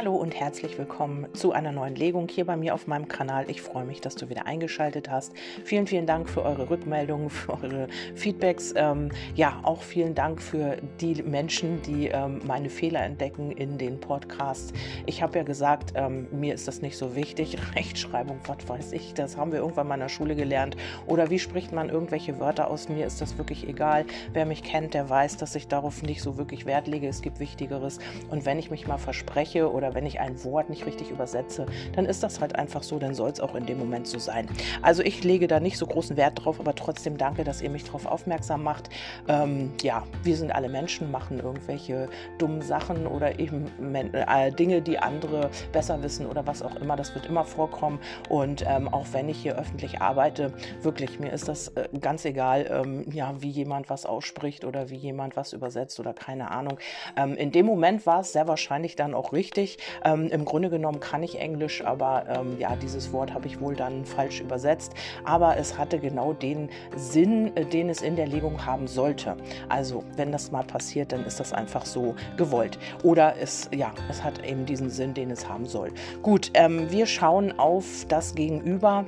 Hallo und herzlich willkommen zu einer neuen Legung hier bei mir auf meinem Kanal. Ich freue mich, dass du wieder eingeschaltet hast. Vielen, vielen Dank für eure Rückmeldungen, für eure Feedbacks. Ähm, ja, auch vielen Dank für die Menschen, die ähm, meine Fehler entdecken in den Podcasts. Ich habe ja gesagt, ähm, mir ist das nicht so wichtig. Rechtschreibung, was weiß ich, das haben wir irgendwann mal in der Schule gelernt. Oder wie spricht man irgendwelche Wörter aus? Mir ist das wirklich egal. Wer mich kennt, der weiß, dass ich darauf nicht so wirklich Wert lege. Es gibt Wichtigeres. Und wenn ich mich mal verspreche oder wenn ich ein Wort nicht richtig übersetze, dann ist das halt einfach so, dann soll es auch in dem Moment so sein. Also ich lege da nicht so großen Wert drauf, aber trotzdem danke, dass ihr mich darauf aufmerksam macht. Ähm, ja, wir sind alle Menschen, machen irgendwelche dummen Sachen oder eben äh, Dinge, die andere besser wissen oder was auch immer. Das wird immer vorkommen. Und ähm, auch wenn ich hier öffentlich arbeite, wirklich, mir ist das äh, ganz egal, ähm, ja, wie jemand was ausspricht oder wie jemand was übersetzt oder keine Ahnung. Ähm, in dem Moment war es sehr wahrscheinlich dann auch richtig. Ähm, Im Grunde genommen kann ich Englisch, aber ähm, ja, dieses Wort habe ich wohl dann falsch übersetzt. Aber es hatte genau den Sinn, äh, den es in der Legung haben sollte. Also, wenn das mal passiert, dann ist das einfach so gewollt. Oder es, ja, es hat eben diesen Sinn, den es haben soll. Gut, ähm, wir schauen auf das Gegenüber.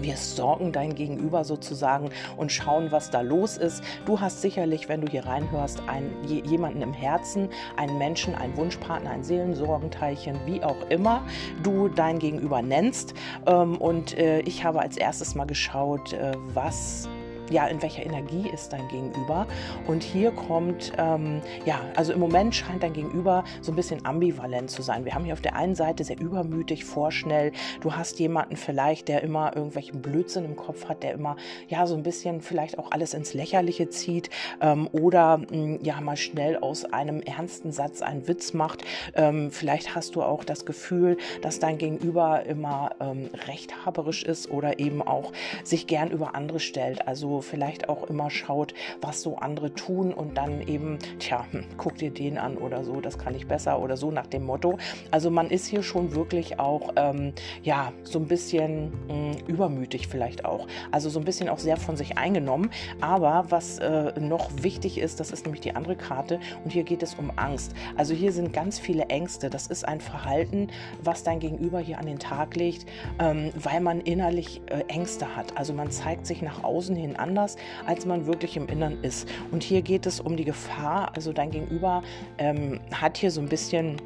Wir sorgen dein Gegenüber sozusagen und schauen, was da los ist. Du hast sicherlich, wenn du hier reinhörst, einen, jemanden im Herzen, einen Menschen, einen Wunschpartner, ein Seelensorgenteilchen, wie auch immer du dein Gegenüber nennst. Ähm, und äh, ich habe als erstes mal geschaut, äh, was ja, in welcher Energie ist dein Gegenüber? Und hier kommt, ähm, ja, also im Moment scheint dein Gegenüber so ein bisschen ambivalent zu sein. Wir haben hier auf der einen Seite sehr übermütig, vorschnell. Du hast jemanden vielleicht, der immer irgendwelchen Blödsinn im Kopf hat, der immer, ja, so ein bisschen vielleicht auch alles ins Lächerliche zieht ähm, oder, mh, hm, ja, mal schnell aus einem ernsten Satz einen Witz macht. Ähm, vielleicht hast du auch das Gefühl, dass dein Gegenüber immer ähm, rechthaberisch ist oder eben auch sich gern über andere stellt. Also vielleicht auch immer schaut, was so andere tun und dann eben, tja, hm, guck dir den an oder so, das kann ich besser oder so nach dem Motto. Also man ist hier schon wirklich auch, ähm, ja, so ein bisschen mh, hm, übermütig vielleicht auch. Also so ein bisschen auch sehr von sich eingenommen. Aber was äh, noch wichtig ist, das ist nämlich die andere Karte und hier geht es um Angst. Also hier sind ganz viele Ängste. Das ist ein Verhalten, was dein Gegenüber hier an den Tag legt, ähm, weil man innerlich äh, Ängste hat. Also man zeigt sich nach außen hin an anders, als man wirklich im Innern ist. Und hier geht es um die Gefahr, also dein Gegenüber ähm, hat hier so ein bisschen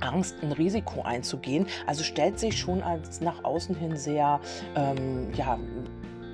Angst, ein Risiko einzugehen. Also stellt sich schon als nach außen hin sehr, ähm, ja,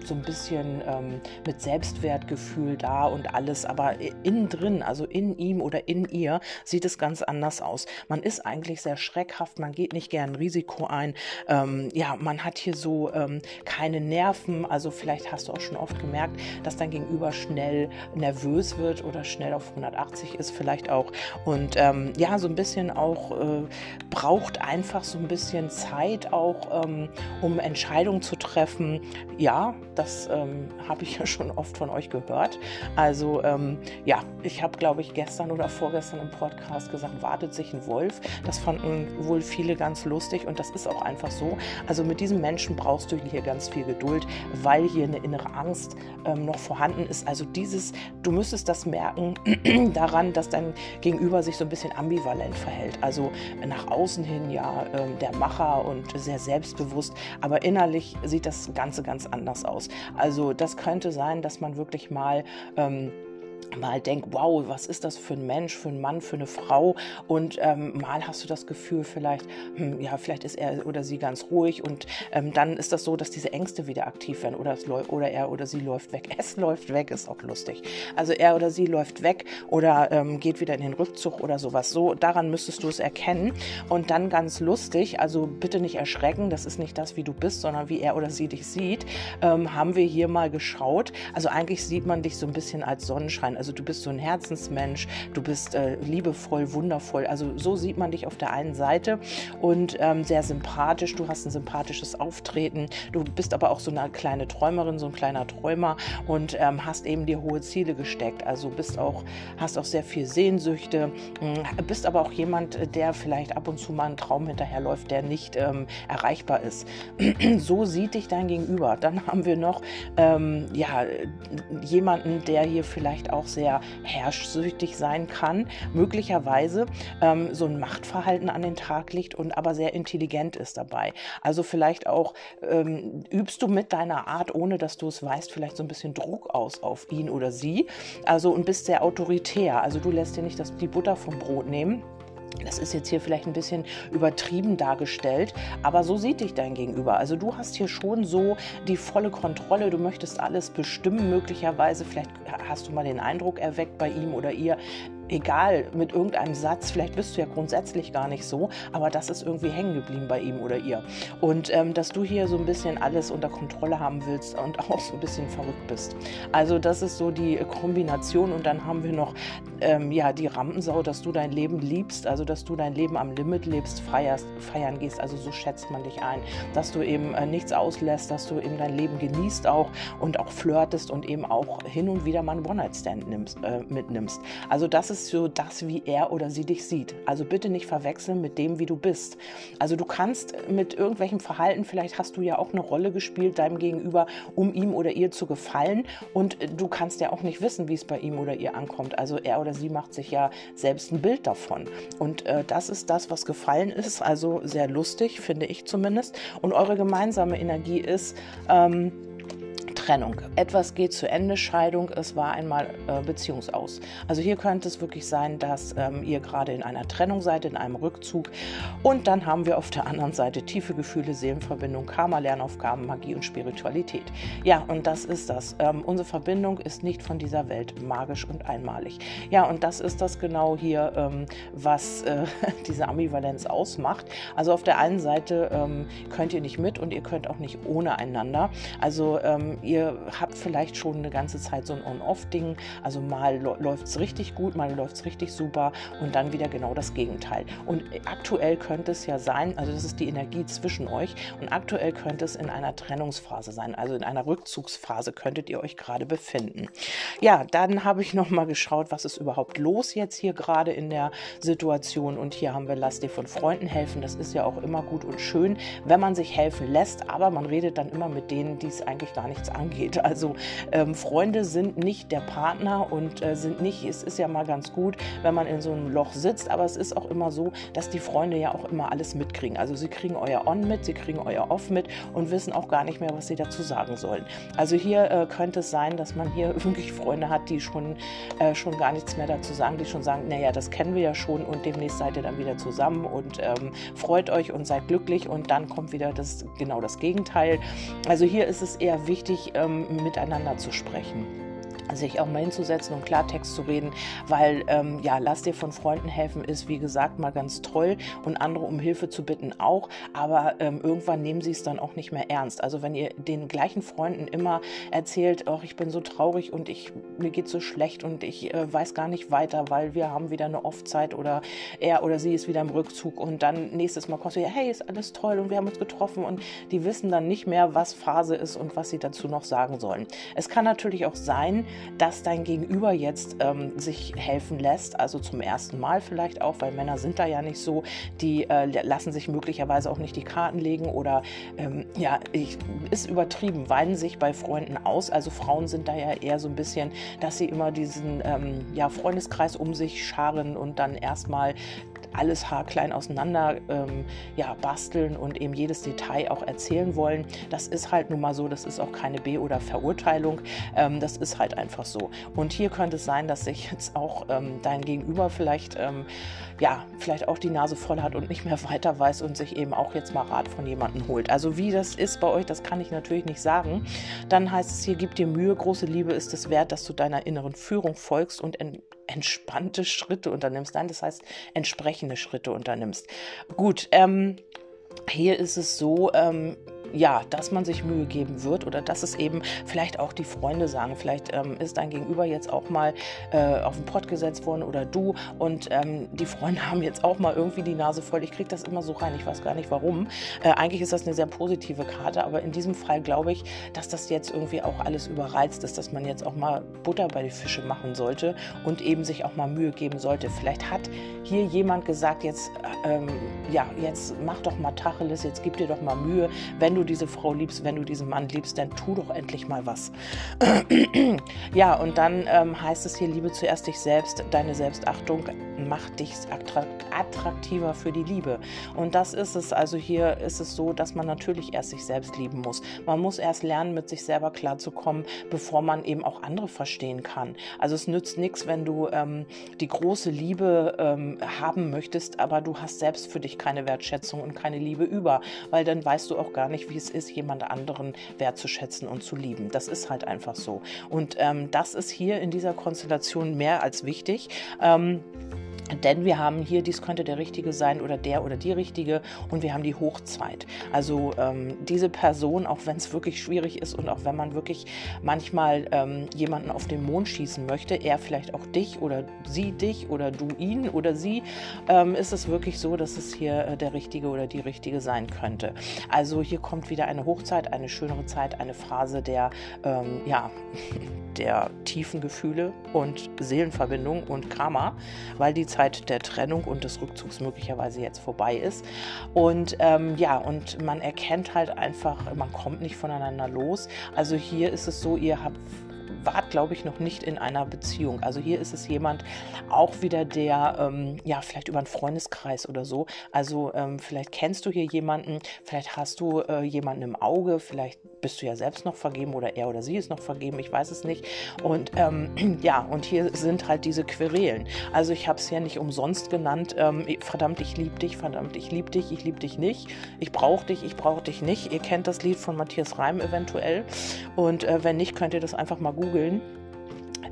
so ein bisschen ähm, mit Selbstwertgefühl da und alles, aber innen drin, also in ihm oder in ihr, sieht es ganz anders aus. Man ist eigentlich sehr schreckhaft, man geht nicht gern Risiko ein. Ähm, ja, man hat hier so ähm, keine Nerven. Also vielleicht hast du auch schon oft gemerkt, dass dein Gegenüber schnell nervös wird oder schnell auf 180 ist, vielleicht auch. Und ähm, ja, so ein bisschen auch äh, braucht einfach so ein bisschen Zeit auch, ähm, um Entscheidungen zu treffen. Ja, das ähm, habe ich ja schon oft von euch gehört. Also ähm, ja, ich habe, glaube ich, gestern oder vorgestern im Podcast gesagt, wartet sich ein Wolf. Das fanden wohl viele ganz lustig und das ist auch einfach so. Also mit diesem Menschen brauchst du hier ganz viel Geduld, weil hier eine innere Angst ähm, noch vorhanden ist. Also dieses, du müsstest das merken daran, dass dein Gegenüber sich so ein bisschen ambivalent verhält. Also nach außen hin ja ähm, der Macher und sehr selbstbewusst, aber innerlich sieht das Ganze ganz anders aus. Also das könnte sein, dass man wirklich mal ähm, mal denkt, wow, was ist das für ein Mensch, für ein Mann, für eine Frau und ähm, mal hast du das Gefühl vielleicht, hm, ja, vielleicht ist er oder sie ganz ruhig und ähm, dann ist das so, dass diese Ängste wieder aktiv werden oder, es oder er oder sie läuft weg. Es läuft weg, ist auch lustig. Also er oder sie läuft weg oder ähm, geht wieder in den Rückzug oder sowas. So, daran müsstest du es erkennen und dann ganz lustig, also bitte nicht erschrecken, das ist nicht das, wie du bist, sondern wie er oder sie dich sieht, ähm, haben wir hier mal geschaut. Also eigentlich sieht man dich so ein bisschen als Sonnenschein also du bist so ein Herzensmensch, du bist äh, liebevoll, wundervoll. Also so sieht man dich auf der einen Seite und ähm, sehr sympathisch. Du hast ein sympathisches Auftreten. Du bist aber auch so eine kleine Träumerin, so ein kleiner Träumer und ähm, hast eben dir hohe Ziele gesteckt. Also bist auch, hast auch sehr viel Sehnsüchte, äh, bist aber auch jemand, der vielleicht ab und zu mal einen Traum hinterherläuft, der nicht ähm, erreichbar ist. so sieht dich dein Gegenüber. Dann haben wir noch ähm, ja, jemanden, der hier vielleicht auch sehr herrschsüchtig sein kann, möglicherweise ähm, so ein Machtverhalten an den Tag legt und aber sehr intelligent ist dabei. Also vielleicht auch ähm, übst du mit deiner Art, ohne dass du es weißt, vielleicht so ein bisschen Druck aus auf ihn oder sie. Also und bist sehr autoritär. Also du lässt dir nicht das, die Butter vom Brot nehmen das ist jetzt hier vielleicht ein bisschen übertrieben dargestellt, aber so sieht dich dein Gegenüber. Also du hast hier schon so die volle Kontrolle, du möchtest alles bestimmen möglicherweise. Vielleicht hast du mal den Eindruck erweckt bei ihm oder ihr, egal, mit irgendeinem Satz, vielleicht bist du ja grundsätzlich gar nicht so, aber das ist irgendwie hängen geblieben bei ihm oder ihr. Und ähm, dass du hier so ein bisschen alles unter Kontrolle haben willst und auch so ein bisschen verrückt bist. Also das ist so die Kombination und dann haben wir noch ähm, ja, die Rampensau, dass du dein Leben liebst, also dass du dein Leben am Limit lebst, feierst, feiern gehst, also so schätzt man dich ein, dass du eben äh, nichts auslässt, dass du eben dein Leben genießt auch und auch flirtest und eben auch hin und wieder mal einen One-Night-Stand äh, mitnimmst. Also das ist ist so das, wie er oder sie dich sieht. Also bitte nicht verwechseln mit dem, wie du bist. Also du kannst mit irgendwelchem Verhalten, vielleicht hast du ja auch eine Rolle gespielt deinem Gegenüber, um ihm oder ihr zu gefallen. Und du kannst ja auch nicht wissen, wie es bei ihm oder ihr ankommt. Also er oder sie macht sich ja selbst ein Bild davon. Und äh, das ist das, was gefallen ist. Also sehr lustig, finde ich zumindest. Und eure gemeinsame Energie ist, ähm, Trennung. Etwas geht zu Ende, Scheidung, es war einmal äh, Beziehungsaus. Also hier könnte es wirklich sein, dass ähm, ihr gerade in einer Trennung seid, in einem Rückzug. Und dann haben wir auf der anderen Seite tiefe Gefühle, Seelenverbindung, Karma, Lernaufgaben, Magie und Spiritualität. Ja, und das ist das. Ähm, unsere Verbindung ist nicht von dieser Welt, magisch und einmalig. Ja, und das ist das genau hier, ähm, was äh, diese Ambivalenz ausmacht. Also auf der einen Seite ähm, könnt ihr nicht mit und ihr könnt auch nicht ohne einander. Also ähm, ihr habt vielleicht schon eine ganze Zeit so ein On-Off-Ding. Also mal läuft es richtig gut, mal läuft es richtig super und dann wieder genau das Gegenteil. Und aktuell könnte es ja sein, also das ist die Energie zwischen euch und aktuell könnte es in einer Trennungsphase sein, also in einer Rückzugsphase könntet ihr euch gerade befinden. Ja, dann habe ich noch mal geschaut, was ist überhaupt los jetzt hier gerade in der Situation und hier haben wir Lass dir von Freunden helfen. Das ist ja auch immer gut und schön, wenn man sich helfen lässt, aber man redet dann immer mit denen, die es eigentlich gar nichts angeht. Also ähm, Freunde sind nicht der Partner und äh, sind nicht, es ist ja mal ganz gut, wenn man in so einem Loch sitzt, aber es ist auch immer so, dass die Freunde ja auch immer alles mitkriegen. Also sie kriegen euer On mit, sie kriegen euer Off mit und wissen auch gar nicht mehr, was sie dazu sagen sollen. Also hier äh, könnte es sein, dass man hier wirklich Freunde hat, die schon, äh, schon gar nichts mehr dazu sagen, die schon sagen, naja, das kennen wir ja schon und demnächst seid ihr dann wieder zusammen und ähm, freut euch und seid glücklich und dann kommt wieder das genau das Gegenteil. Also hier ist es eher wichtig, ähm, miteinander zu sprechen sich auch mal hinzusetzen und Klartext zu reden, weil ähm, ja, lass dir von Freunden helfen ist, wie gesagt, mal ganz toll und andere um Hilfe zu bitten auch, aber ähm, irgendwann nehmen sie es dann auch nicht mehr ernst. Also wenn ihr den gleichen Freunden immer erzählt, oh, ich bin so traurig und ich, mir geht so schlecht und ich äh, weiß gar nicht weiter, weil wir haben wieder eine Off-Zeit oder er oder sie ist wieder im Rückzug und dann nächstes Mal kommst du ja, hey, ist alles toll und wir haben uns getroffen und die wissen dann nicht mehr, was Phase ist und was sie dazu noch sagen sollen. Es kann natürlich auch sein, dass dein Gegenüber jetzt ähm, sich helfen lässt, also zum ersten Mal vielleicht auch, weil Männer sind da ja nicht so, die äh, lassen sich möglicherweise auch nicht die Karten legen oder ähm, ja, ich, ist übertrieben, weinen sich bei Freunden aus. Also Frauen sind da ja eher so ein bisschen, dass sie immer diesen ähm, ja, Freundeskreis um sich scharen und dann erstmal alles haarklein auseinander ähm, ja, basteln und eben jedes Detail auch erzählen wollen. Das ist halt nun mal so, das ist auch keine B- oder Verurteilung, ähm, das ist halt einfach so. Und hier könnte es sein, dass sich jetzt auch ähm, dein Gegenüber vielleicht, ähm, ja, vielleicht auch die Nase voll hat und nicht mehr weiter weiß und sich eben auch jetzt mal Rat von jemandem holt. Also wie das ist bei euch, das kann ich natürlich nicht sagen. Dann heißt es hier, gib dir Mühe, große Liebe ist es wert, dass du deiner inneren Führung folgst und entspannte Schritte unternimmst. Nein, das heißt entsprechende Schritte unternimmst. Gut, ähm, hier ist es so, ähm, ja, dass man sich Mühe geben wird oder dass es eben vielleicht auch die Freunde sagen. Vielleicht ähm, ist dein Gegenüber jetzt auch mal äh, auf den Pott gesetzt worden oder du und ähm, die Freunde haben jetzt auch mal irgendwie die Nase voll. Ich kriege das immer so rein, ich weiß gar nicht warum. Äh, eigentlich ist das eine sehr positive Karte, aber in diesem Fall glaube ich, dass das jetzt irgendwie auch alles überreizt ist, dass man jetzt auch mal Butter bei die Fische machen sollte und eben sich auch mal Mühe geben sollte. Vielleicht hat hier jemand gesagt, jetzt, ähm, ja, jetzt mach doch mal Tacheles, jetzt gib dir doch mal Mühe, wenn du du diese Frau liebst, wenn du diesen Mann liebst, dann tu doch endlich mal was. ja, und dann ähm, heißt es hier, liebe zuerst dich selbst, deine Selbstachtung macht dich attraktiver für die Liebe. Und das ist es. Also hier ist es so, dass man natürlich erst sich selbst lieben muss. Man muss erst lernen, mit sich selber klarzukommen, bevor man eben auch andere verstehen kann. Also es nützt nichts, wenn du ähm, die große Liebe ähm, haben möchtest, aber du hast selbst für dich keine Wertschätzung und keine Liebe über, weil dann weißt du auch gar nicht, wie es ist, jemand anderen wertzuschätzen und zu lieben. Das ist halt einfach so. Und ähm, das ist hier in dieser Konstellation mehr als wichtig. Ähm, denn wir haben hier, dies könnte der Richtige sein oder der oder die Richtige und wir haben die Hochzeit. Also ähm, diese Person, auch wenn es wirklich schwierig ist und auch wenn man wirklich manchmal ähm, jemanden auf den Mond schießen möchte, er vielleicht auch dich oder sie dich oder du ihn oder sie, ähm, ist es wirklich so, dass es hier äh, der Richtige oder die Richtige sein könnte. Also hier kommt wieder eine Hochzeit, eine schönere Zeit, eine Phase der, ähm, ja, der tiefen Gefühle und Seelenverbindung und Karma, weil die Zeit der Trennung und des Rückzugs möglicherweise jetzt vorbei ist. Und ähm, ja, und man erkennt halt einfach, man kommt nicht voneinander los. Also hier ist es so, ihr habt wart, glaube ich, noch nicht in einer Beziehung. Also hier ist es jemand auch wieder, der, ähm, ja, vielleicht über einen Freundeskreis oder so. Also ähm, vielleicht kennst du hier jemanden, vielleicht hast du äh, jemanden im Auge, vielleicht bist du ja selbst noch vergeben oder er oder sie ist noch vergeben, ich weiß es nicht. Und ähm, ja, und hier sind halt diese Querelen. Also ich habe es ja nicht umsonst genannt, ähm, verdammt, ich liebe dich, verdammt, ich liebe dich, ich liebe dich nicht, ich brauche dich, ich brauche dich nicht. Ihr kennt das Lied von Matthias Reim eventuell. Und äh, wenn nicht, könnt ihr das einfach mal googeln.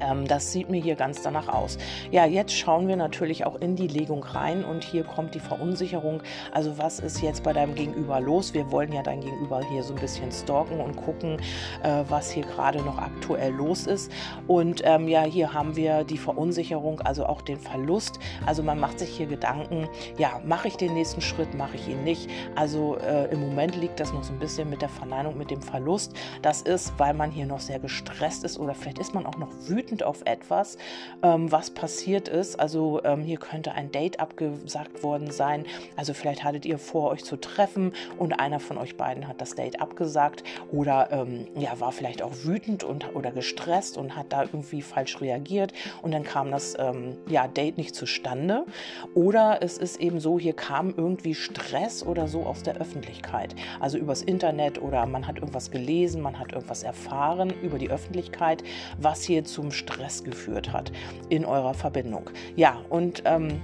Ähm, das sieht mir hier ganz danach aus. Ja, jetzt schauen wir natürlich auch in die Legung rein und hier kommt die Verunsicherung. Also was ist jetzt bei deinem Gegenüber los? Wir wollen ja dein Gegenüber hier so ein bisschen stalken und gucken, äh, was hier gerade noch aktuell los ist. Und ähm, ja, hier haben wir die Verunsicherung, also auch den Verlust. Also man macht sich hier Gedanken, ja, mache ich den nächsten Schritt, mache ich ihn nicht. Also äh, im Moment liegt das noch so ein bisschen mit der Verneinung, mit dem Verlust. Das ist, weil man hier noch sehr gestresst ist oder vielleicht ist man auch noch wütend wütend auf etwas, ähm, was passiert ist. Also ähm, hier könnte ein Date abgesagt worden sein. Also vielleicht hattet ihr vor, euch zu treffen und einer von euch beiden hat das Date abgesagt oder ähm, ja, war vielleicht auch wütend und, oder gestresst und hat da irgendwie falsch reagiert und dann kam das ähm, ja, Date nicht zustande. Oder es ist eben so, hier kam irgendwie Stress oder so aus der Öffentlichkeit. Also übers Internet oder man hat irgendwas gelesen, man hat irgendwas erfahren über die Öffentlichkeit, was hier zum Stress geführt hat in eurer Verbindung. Ja, und ähm,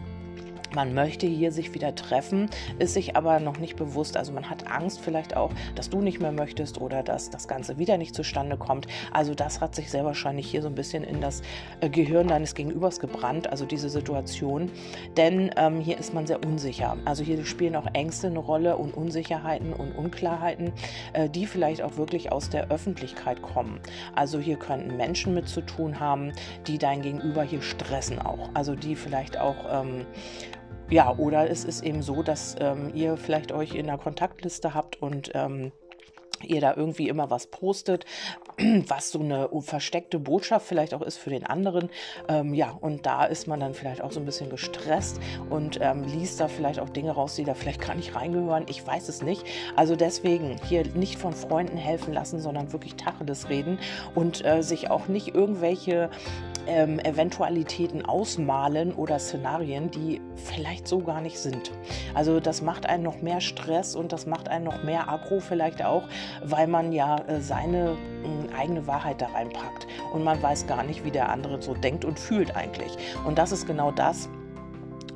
man möchte hier sich wieder treffen, ist sich aber noch nicht bewusst. Also man hat Angst vielleicht auch, dass du nicht mehr möchtest oder dass das Ganze wieder nicht zustande kommt. Also das hat sich sehr wahrscheinlich hier so ein bisschen in das äh, Gehirn deines Gegenübers gebrannt, also diese Situation. Denn ähm, hier ist man sehr unsicher. Also hier spielen auch Ängste eine Rolle und Unsicherheiten und Unklarheiten, äh, die vielleicht auch wirklich aus der Öffentlichkeit kommen. Also hier könnten Menschen mit zu tun haben, die dein Gegenüber hier stressen auch. Also die vielleicht auch ähm, ja, oder es ist eben so, dass ähm, ihr vielleicht euch in der Kontaktliste habt und ähm, ihr da irgendwie immer was postet, was so eine versteckte Botschaft vielleicht auch ist für den anderen. Ähm, ja, und da ist man dann vielleicht auch so ein bisschen gestresst und ähm, liest da vielleicht auch Dinge raus, die da vielleicht gar nicht reingehören. Ich weiß es nicht. Also deswegen hier nicht von Freunden helfen lassen, sondern wirklich Tacheles reden und äh, sich auch nicht irgendwelche ähm, Eventualitäten ausmalen oder Szenarien, die vielleicht so gar nicht sind. Also das macht einen noch mehr Stress und das macht einen noch mehr aggro vielleicht auch, weil man ja äh, seine äh, eigene Wahrheit da reinpackt und man weiß gar nicht, wie der andere so denkt und fühlt eigentlich. Und das ist genau das,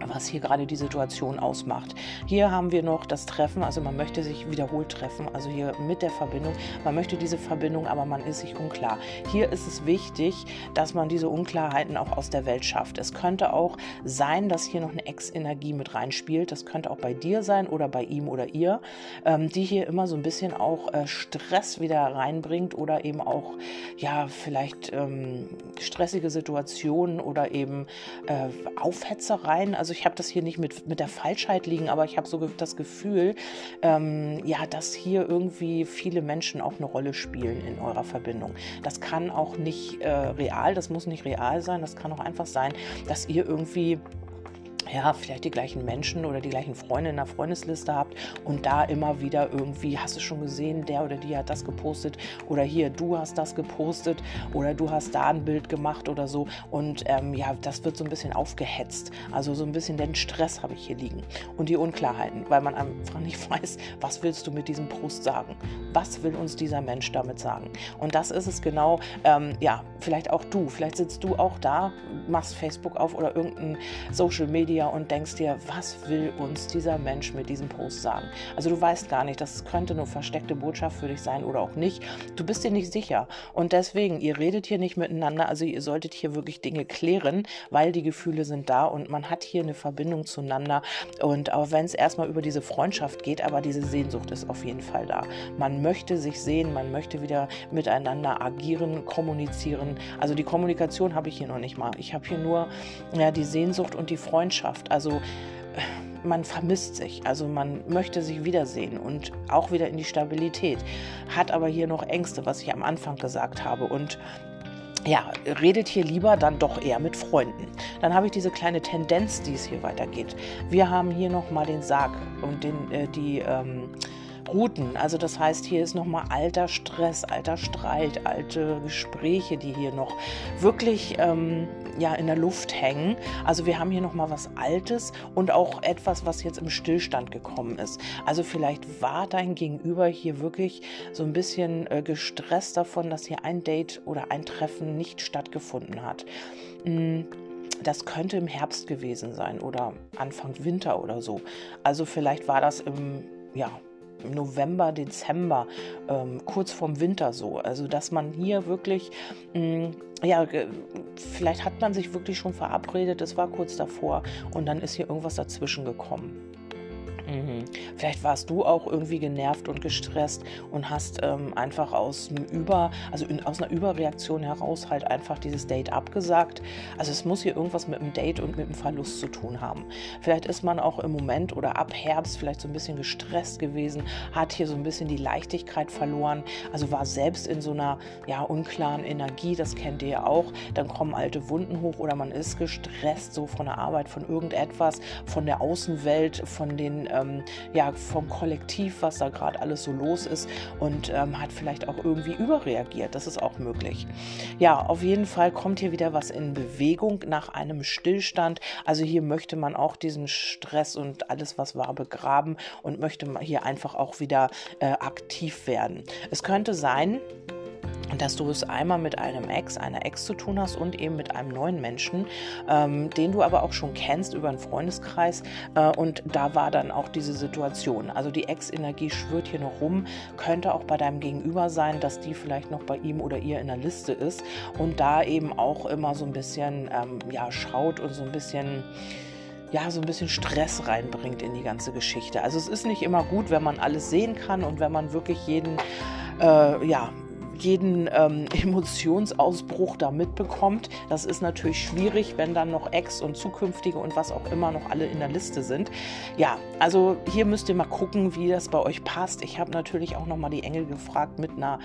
was hier gerade die Situation ausmacht. Hier haben wir noch das Treffen, also man möchte sich wiederholt treffen, also hier mit der Verbindung. Man möchte diese Verbindung, aber man ist sich unklar. Hier ist es wichtig, dass man diese Unklarheiten auch aus der Welt schafft. Es könnte auch sein, dass hier noch eine Ex-Energie mit reinspielt. Das könnte auch bei dir sein oder bei ihm oder ihr, ähm, die hier immer so ein bisschen auch äh, Stress wieder reinbringt oder eben auch, ja, vielleicht ähm, stressige Situationen oder eben äh, Aufhetzereien. Also ich habe das hier nicht mit, mit der Falschheit liegen, aber ich habe so das Gefühl, ähm, ja, dass hier irgendwie viele Menschen auch eine Rolle spielen in eurer Verbindung. Das kann auch nicht äh, real, das muss nicht real sein, das kann auch einfach sein, dass ihr irgendwie ja, vielleicht die gleichen Menschen oder die gleichen Freunde in der Freundesliste habt und da immer wieder irgendwie, hast du schon gesehen, der oder die hat das gepostet oder hier, du hast das gepostet oder du hast da ein Bild gemacht oder so und ähm, ja, das wird so ein bisschen aufgehetzt. Also so ein bisschen den Stress habe ich hier liegen und die Unklarheiten, weil man einfach nicht weiß, was willst du mit diesem Post sagen? Was will uns dieser Mensch damit sagen? Und das ist es genau, ähm, ja, vielleicht auch du, vielleicht sitzt du auch da, machst Facebook auf oder irgendein Social Media Media und denkst dir, was will uns dieser Mensch mit diesem Post sagen? Also du weißt gar nicht, das könnte eine versteckte Botschaft für dich sein oder auch nicht. Du bist dir nicht sicher. Und deswegen, ihr redet hier nicht miteinander, also ihr solltet hier wirklich Dinge klären, weil die Gefühle sind da und man hat hier eine Verbindung zueinander. Und auch wenn es erstmal über diese Freundschaft geht, aber diese Sehnsucht ist auf jeden Fall da. Man möchte sich sehen, man möchte wieder miteinander agieren, kommunizieren. Also die Kommunikation habe ich hier noch nicht mal. Ich habe hier nur ja, die Sehnsucht und die Freundschaft. Freundschaft. Also äh, man vermisst sich, also man möchte sich wiedersehen und auch wieder in die Stabilität, hat aber hier noch Ängste, was ich am Anfang gesagt habe und ja, redet hier lieber dann doch eher mit Freunden. Dann habe ich diese kleine Tendenz, die es hier weitergeht. Wir haben hier nochmal den Sarg und den, äh, die ähm, Routen. Also das heißt, hier ist nochmal alter Stress, alter Streit, alte Gespräche, die hier noch wirklich ähm, ja, in der Luft hängen. Also wir haben hier nochmal was Altes und auch etwas, was jetzt im Stillstand gekommen ist. Also vielleicht war dein Gegenüber hier wirklich so ein bisschen äh, gestresst davon, dass hier ein Date oder ein Treffen nicht stattgefunden hat. Mhm das könnte im Herbst gewesen sein oder Anfang Winter oder so. Also vielleicht war das im ja, November, Dezember, ähm, kurz vorm Winter so. Also, dass man hier wirklich, mh, mm, ja, vielleicht hat man sich wirklich schon verabredet, es war kurz davor und dann ist hier irgendwas dazwischen gekommen. Mhm. Vielleicht warst du auch irgendwie genervt und gestresst und hast ähm, einfach aus Über, also in, aus einer Überreaktion heraus halt einfach dieses Date abgesagt. Also es muss hier irgendwas mit dem Date und mit dem Verlust zu tun haben. Vielleicht ist man auch im Moment oder ab Herbst vielleicht so ein bisschen gestresst gewesen, hat hier so ein bisschen die Leichtigkeit verloren, also war selbst in so einer ja unklaren Energie, das kennt ihr ja auch. Dann kommen alte Wunden hoch oder man ist gestresst so von der Arbeit, von irgendetwas, von der Außenwelt, von den ähm, ja, vom Kollektiv, was da gerade alles so los ist und ähm, hat vielleicht auch irgendwie überreagiert. Das ist auch möglich. Ja, auf jeden Fall kommt hier wieder was in Bewegung nach einem Stillstand. Also hier möchte man auch diesen Stress und alles, was war, begraben und möchte hier einfach auch wieder äh, aktiv werden. Es könnte sein, dass du es einmal mit einem Ex, einer Ex zu tun hast und eben mit einem neuen Menschen, ähm, den du aber auch schon kennst über einen Freundeskreis. Äh, und da war dann auch diese Situation. Also die Ex-Energie schwirrt hier noch rum, könnte auch bei deinem Gegenüber sein, dass die vielleicht noch bei ihm oder ihr in der Liste ist und da eben auch immer so ein bisschen ähm, ja, schaut und so ein bisschen ja, so ein bisschen Stress reinbringt in die ganze Geschichte. Also es ist nicht immer gut, wenn man alles sehen kann und wenn man wirklich jeden, äh, ja, jeden ähm, Emotionsausbruch da mitbekommt. Das ist natürlich schwierig, wenn dann noch Ex und zukünftige und was auch immer noch alle in der Liste sind. Ja, also hier müsst ihr mal gucken, wie das bei euch passt. Ich habe natürlich auch noch mal die Engel gefragt mit einer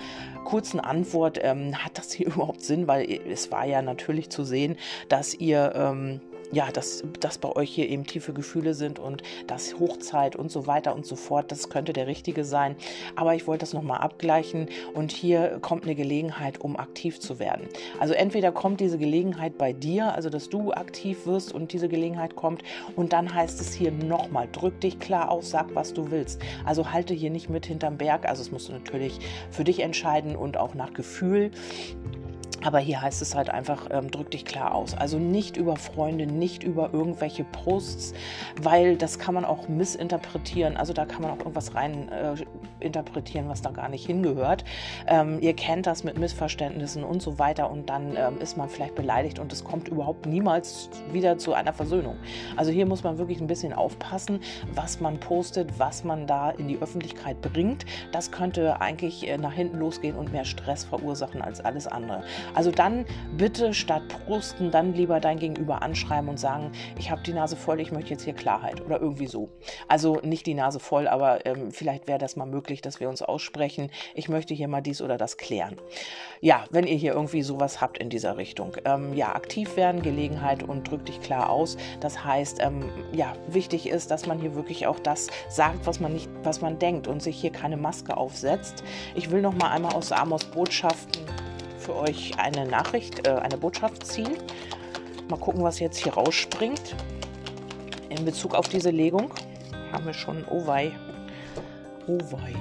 kurzen Antwort. Ähm, hat das hier überhaupt Sinn? Weil es war ja natürlich zu sehen, dass ihr ähm, ja, dass, dass bei euch hier eben tiefe Gefühle sind und das Hochzeit und so weiter und so fort, das könnte der richtige sein. Aber ich wollte das nochmal abgleichen und hier kommt eine Gelegenheit, um aktiv zu werden. Also entweder kommt diese Gelegenheit bei dir, also dass du aktiv wirst und diese Gelegenheit kommt und dann heißt es hier nochmal, drück dich klar aus, sag, was du willst. Also halte hier nicht mit hinterm Berg, also es musst du natürlich für dich entscheiden und auch nach Gefühl. Aber hier heißt es halt einfach, ähm, drück dich klar aus. Also nicht über Freunde, nicht über irgendwelche Posts, weil das kann man auch missinterpretieren. Also da kann man auch irgendwas rein äh, interpretieren, was da gar nicht hingehört. Ähm, ihr kennt das mit Missverständnissen und so weiter und dann ähm, ist man vielleicht beleidigt und es kommt überhaupt niemals wieder zu einer Versöhnung. Also hier muss man wirklich ein bisschen aufpassen, was man postet, was man da in die Öffentlichkeit bringt. Das könnte eigentlich äh, nach hinten losgehen und mehr Stress verursachen als alles andere. Also dann bitte statt Prosten, dann lieber dein Gegenüber anschreiben und sagen, ich habe die Nase voll, ich möchte jetzt hier Klarheit oder irgendwie so. Also nicht die Nase voll, aber ähm, vielleicht wäre das mal möglich, dass wir uns aussprechen. Ich möchte hier mal dies oder das klären. Ja, wenn ihr hier irgendwie sowas habt in dieser Richtung. Ähm, ja, aktiv werden, Gelegenheit und drück dich klar aus. Das heißt, ähm, ja, wichtig ist, dass man hier wirklich auch das sagt, was man nicht, was man denkt und sich hier keine Maske aufsetzt. Ich will noch mal einmal aus Amos Botschaften für euch eine Nachricht, äh, eine Botschaft ziehen. Mal gucken, was jetzt hier rausspringt. In Bezug auf diese Legung haben wir schon, oh wei, oh wei.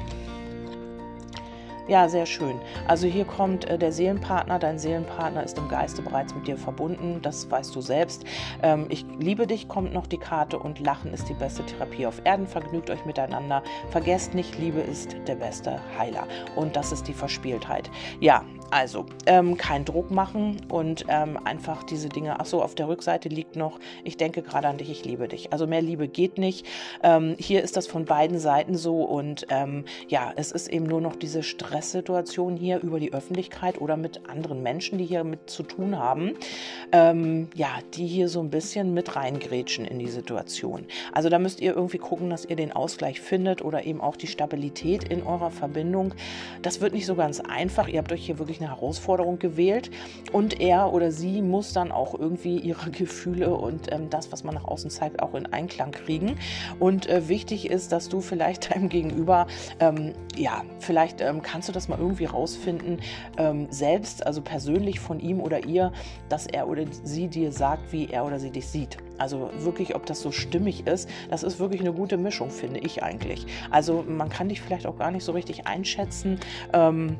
Ja, sehr schön. Also hier kommt äh, der Seelenpartner. Dein Seelenpartner ist im Geiste bereits mit dir verbunden. Das weißt du selbst. Ähm, ich liebe dich, kommt noch die Karte und Lachen ist die beste Therapie auf Erden. Vergnügt euch miteinander. Vergesst nicht, Liebe ist der beste Heiler. Und das ist die Verspieltheit. Ja, also, ähm, kein Druck machen und ähm, einfach diese Dinge. Achso, auf der Rückseite liegt noch, ich denke gerade an dich, ich liebe dich. Also mehr Liebe geht nicht. Ähm, hier ist das von beiden Seiten so und ähm, ja, es ist eben nur noch diese Stresssituation hier über die Öffentlichkeit oder mit anderen Menschen, die hier mit zu tun haben, ähm, ja, die hier so ein bisschen mit reingrätschen in die Situation. Also da müsst ihr irgendwie gucken, dass ihr den Ausgleich findet oder eben auch die Stabilität in eurer Verbindung. Das wird nicht so ganz einfach. Ihr habt euch hier wirklich eine Herausforderung gewählt und er oder sie muss dann auch irgendwie ihre Gefühle und ähm, das, was man nach außen zeigt, auch in Einklang kriegen. Und äh, wichtig ist, dass du vielleicht deinem Gegenüber, ähm, ja, vielleicht ähm, kannst du das mal irgendwie rausfinden, ähm, selbst, also persönlich von ihm oder ihr, dass er oder sie dir sagt, wie er oder sie dich sieht. Also wirklich, ob das so stimmig ist, das ist wirklich eine gute Mischung, finde ich eigentlich. Also man kann dich vielleicht auch gar nicht so richtig einschätzen. Ähm,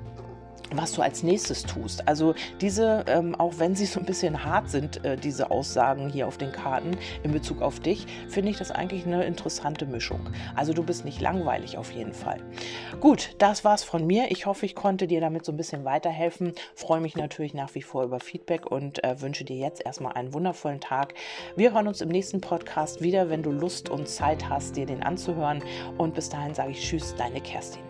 was du als nächstes tust. Also diese, ähm, auch wenn sie so ein bisschen hart sind, äh, diese Aussagen hier auf den Karten in Bezug auf dich, finde ich das eigentlich eine interessante Mischung. Also du bist nicht langweilig auf jeden Fall. Gut, das war's von mir. Ich hoffe, ich konnte dir damit so ein bisschen weiterhelfen. Freue mich natürlich nach wie vor über Feedback und äh, wünsche dir jetzt erstmal einen wundervollen Tag. Wir hören uns im nächsten Podcast wieder, wenn du Lust und Zeit hast, dir den anzuhören. Und bis dahin sage ich Tschüss, deine Kerstin.